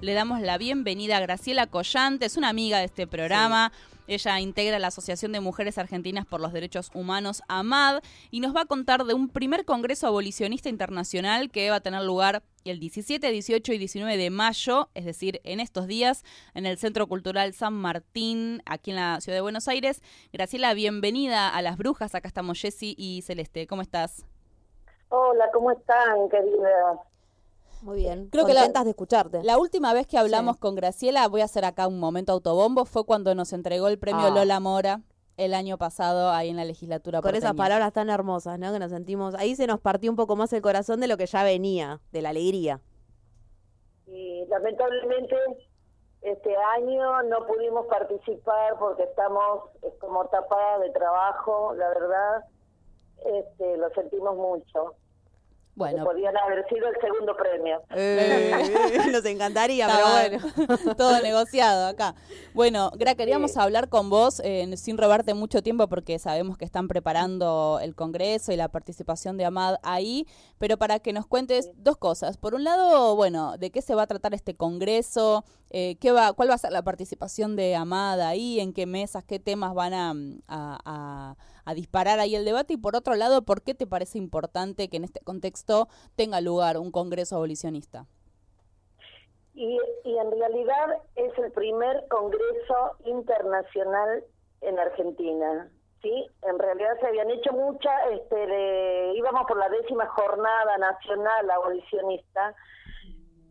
Le damos la bienvenida a Graciela Collante, es una amiga de este programa. Ella integra la Asociación de Mujeres Argentinas por los Derechos Humanos, AMAD, y nos va a contar de un primer Congreso Abolicionista Internacional que va a tener lugar el 17, 18 y 19 de mayo, es decir, en estos días, en el Centro Cultural San Martín, aquí en la ciudad de Buenos Aires. Graciela, bienvenida a Las Brujas. Acá estamos Jessy y Celeste. ¿Cómo estás? Hola, ¿cómo están, querida? Muy bien. Creo que la, de escucharte. La última vez que hablamos con Graciela, voy a hacer acá un momento autobombo, fue cuando nos entregó el premio Ah. Lola Mora el año pasado ahí en la legislatura. Con esas palabras tan hermosas, ¿no? Que nos sentimos. Ahí se nos partió un poco más el corazón de lo que ya venía, de la alegría. Y lamentablemente este año no pudimos participar porque estamos como tapadas de trabajo, la verdad, este, lo sentimos mucho. Bueno, Podían haber sido el segundo premio. nos encantaría, pero bueno. todo negociado acá. Bueno, Gra, queríamos Sí. hablar con vos eh, sin robarte mucho tiempo porque sabemos que están preparando el Congreso y la participación de Amad ahí, pero para que nos cuentes dos cosas. Por un lado, bueno, de qué se va a tratar este Congreso, eh, qué va, cuál va a ser la participación de Amad ahí, en qué mesas, qué temas van a, a- a- a disparar ahí el debate, y por otro lado, ¿por qué te parece importante que en este contexto tenga lugar un Congreso abolicionista? Y, y en realidad es el primer congreso internacional en Argentina. Sí, en realidad se habían hecho muchas, este, íbamos por la décima jornada nacional abolicionista,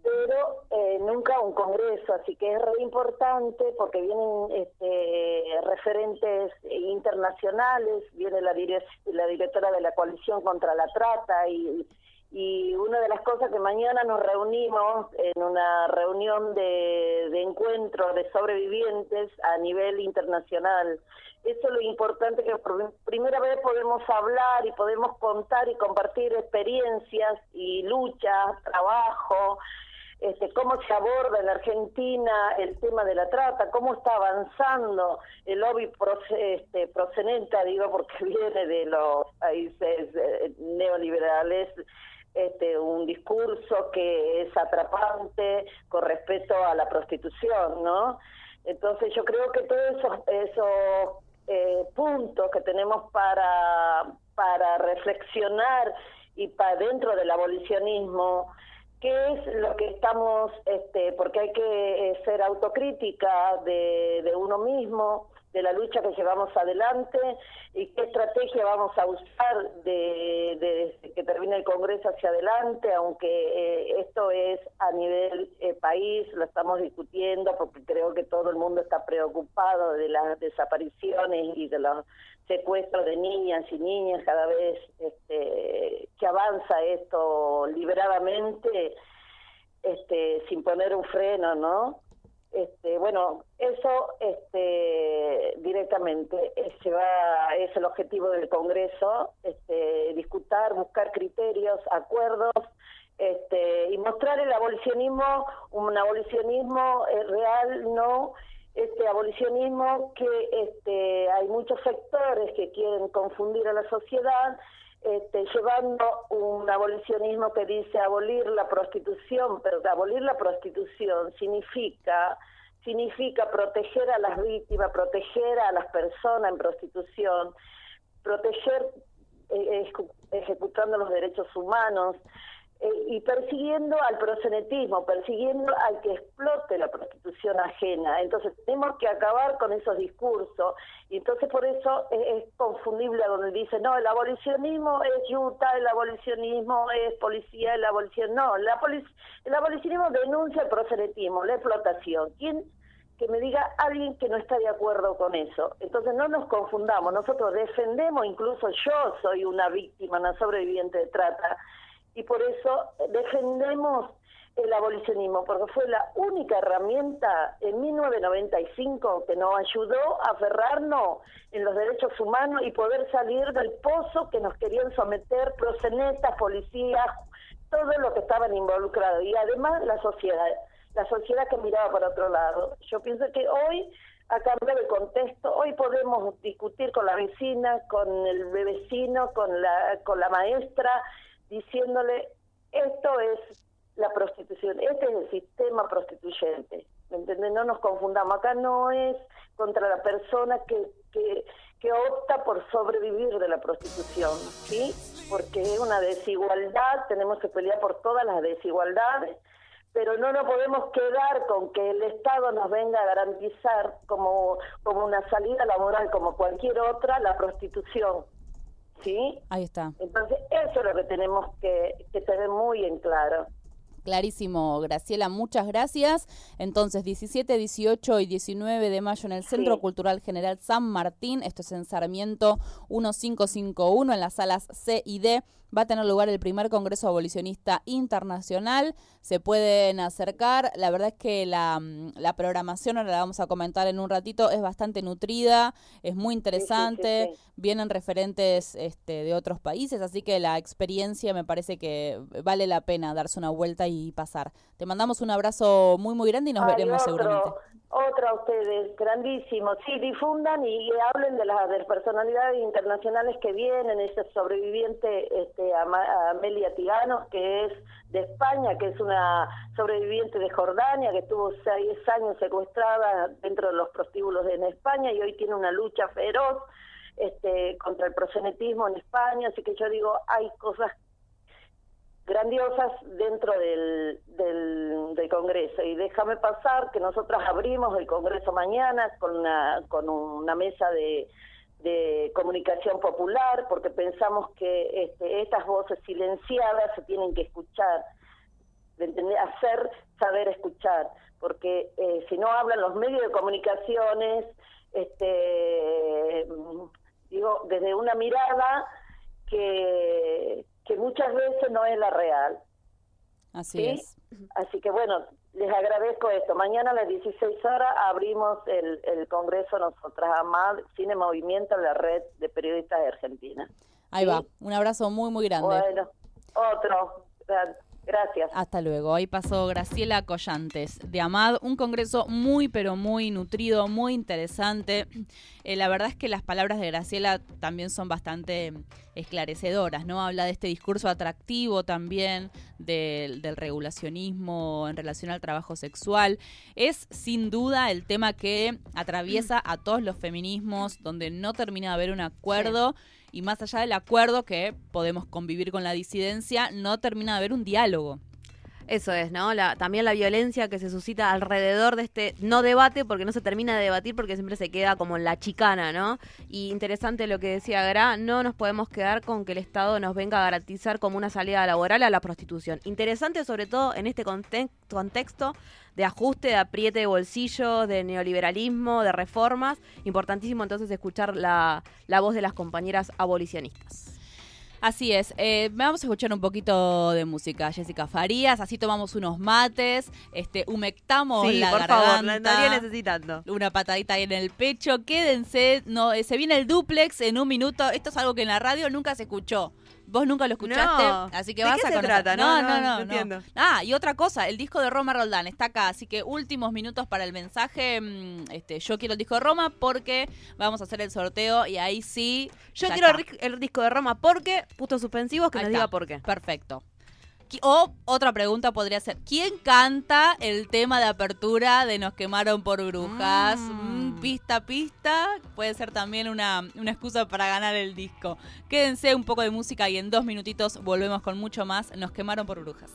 pero eh, nunca un congreso, así que es re importante porque vienen este, referentes internacionales, viene la, la directora de la coalición contra la trata y, y una de las cosas que mañana nos reunimos en una reunión de, de encuentro de sobrevivientes a nivel internacional. Eso es lo importante que por primera vez podemos hablar y podemos contar y compartir experiencias y luchas, trabajo, este, cómo se aborda en Argentina el tema de la trata, cómo está avanzando el lobby este, proceneta, digo, porque viene de los países eh, neoliberales, este, un discurso que es atrapante con respecto a la prostitución, ¿no? Entonces yo creo que todos esos, esos eh, puntos que tenemos para, para reflexionar y para dentro del abolicionismo, qué es lo que estamos, este, porque hay que eh, ser autocrítica de, de uno mismo, de la lucha que llevamos adelante y qué estrategia vamos a usar de, que termine el Congreso hacia adelante, aunque eh, esto es a nivel eh, país, lo estamos discutiendo porque creo que todo el mundo está preocupado de las desapariciones y de los secuestros de niñas y niñas cada vez este, que avanza esto liberadamente, este, sin poner un freno, ¿no? Este, bueno, eso este, directamente ese va, es el objetivo del Congreso, este, discutir, buscar criterios, acuerdos, este, y mostrar el abolicionismo, un abolicionismo eh, real, no este abolicionismo que este, hay muchos sectores que quieren confundir a la sociedad este, llevando un abolicionismo que dice abolir la prostitución, pero abolir la prostitución significa significa proteger a las víctimas, proteger a las personas en prostitución, proteger eh, ejecu- ejecutando los derechos humanos y persiguiendo al prosenetismo, persiguiendo al que explote la prostitución ajena. Entonces tenemos que acabar con esos discursos y entonces por eso es, es confundible donde dice, no, el abolicionismo es yuta, el abolicionismo es policía, el abolicionismo, no, la el abolicionismo denuncia el prosenetismo, la explotación. ¿Quién que me diga alguien que no está de acuerdo con eso. Entonces no nos confundamos, nosotros defendemos, incluso yo soy una víctima, una sobreviviente de trata, y por eso defendemos el abolicionismo, porque fue la única herramienta en 1995 que nos ayudó a aferrarnos en los derechos humanos y poder salir del pozo que nos querían someter prosenetas, policías, todo lo que estaban involucrados, y además la sociedad la sociedad que miraba para otro lado. Yo pienso que hoy ha cambiado el contexto, hoy podemos discutir con la vecina, con el vecino, con la, con la maestra, diciéndole, esto es la prostitución. Este es el sistema prostituyente. ¿Me entiendes? No nos confundamos. Acá no es contra la persona que, que, que opta por sobrevivir de la prostitución, ¿sí? Porque es una desigualdad, tenemos que pelear por todas las desigualdades, pero no nos podemos quedar con que el Estado nos venga a garantizar como, como una salida laboral, como cualquier otra, la prostitución. ¿Sí? Ahí está. Entonces, eso es lo que tenemos que, que tener muy en claro. Clarísimo, Graciela, muchas gracias. Entonces, 17, 18 y 19 de mayo en el Centro Sí. Cultural General San Martín, esto es en Sarmiento 1551, en las salas C y D, va a tener lugar el primer Congreso Abolicionista Internacional. Se pueden acercar. La verdad es que la, mm, la programación, ahora la vamos a comentar en un ratito, es bastante nutrida, es muy interesante. sí. Vienen referentes este, de otros países, así que la experiencia me parece que vale la pena darse una vuelta y pasar. Te mandamos un abrazo muy, muy grande y nos veremos otro, seguramente. Otro a ustedes, grandísimo. Sí, difundan y, hablen de las de personalidades internacionales que vienen, ese sobreviviente este, Amelia Tiganos, que es de España, que es una sobreviviente de Jordania, que estuvo seis años secuestrada dentro de los prostíbulos en España y hoy tiene una lucha feroz este, contra el prosenetismo en España. Así que yo digo, hay cosas grandiosas dentro del, del, Congreso. Y déjame pasar que nosotras abrimos el Congreso mañana con una, con una mesa de, de comunicación popular, porque pensamos que este, estas voces silenciadas se tienen que escuchar, de entender, hacer saber escuchar, porque eh, si no hablan los medios de comunicaciones, este, digo, desde una mirada que, que muchas veces no es la real. Así ¿sí? es. Así que bueno, les agradezco esto. Mañana a las 16 horas abrimos el, el Congreso Nosotras AMAD, Cine Movimiento, la red de periodistas de Argentina. Ahí ¿sí? va. Un abrazo muy, muy grande. Bueno, otro. Gra- Gracias. Hasta luego. Ahí pasó Graciela Collantes de Amad, un congreso muy pero muy nutrido, muy interesante. Eh, la verdad es que las palabras de Graciela también son bastante esclarecedoras, ¿no? Habla de este discurso atractivo también del, del regulacionismo en relación al trabajo sexual. Es sin duda el tema que atraviesa a todos los feminismos, donde no termina de haber un acuerdo. Y más allá del acuerdo que podemos convivir con la disidencia, no termina de haber un diálogo. Eso es, ¿no? La, también la violencia que se suscita alrededor de este no debate, porque no se termina de debatir, porque siempre se queda como en la chicana, ¿no? Y interesante lo que decía Gra, no nos podemos quedar con que el Estado nos venga a garantizar como una salida laboral a la prostitución. Interesante sobre todo en este conte- contexto de ajuste, de apriete de bolsillo, de neoliberalismo, de reformas. Importantísimo entonces escuchar la voz de las compañeras abolicionistas. Así es, eh, vamos a escuchar un poquito de música, Jessica Farías, así tomamos unos mates, este, humectamos Sí, la por favor, la garganta, estaría necesitando. una patadita ahí en el pecho, quédense, no, eh, se viene el duplex en un minuto, esto es algo que en la radio nunca se escuchó. Vos nunca lo escuchaste, No. así que ¿De vas qué a se conocer. trata? No, No, no, no, entiendo. Ah, y otra cosa, el disco de Roma Roldán está acá, así que últimos minutos para el mensaje. mm, Este, yo quiero el disco de Roma porque vamos a hacer el sorteo y ahí sí. Yo quiero el disco de Roma porque, puntos suspensivos, que Ahí nos está. diga por qué. Perfecto. Qui- O otra pregunta podría ser, ¿quién canta el tema de apertura de Nos quemaron por brujas? Mm. Mm, pista, pista. Puede ser también una, una excusa para ganar el disco. Quédense un poco de música y en dos minutitos volvemos con mucho más. Nos quemaron por brujas.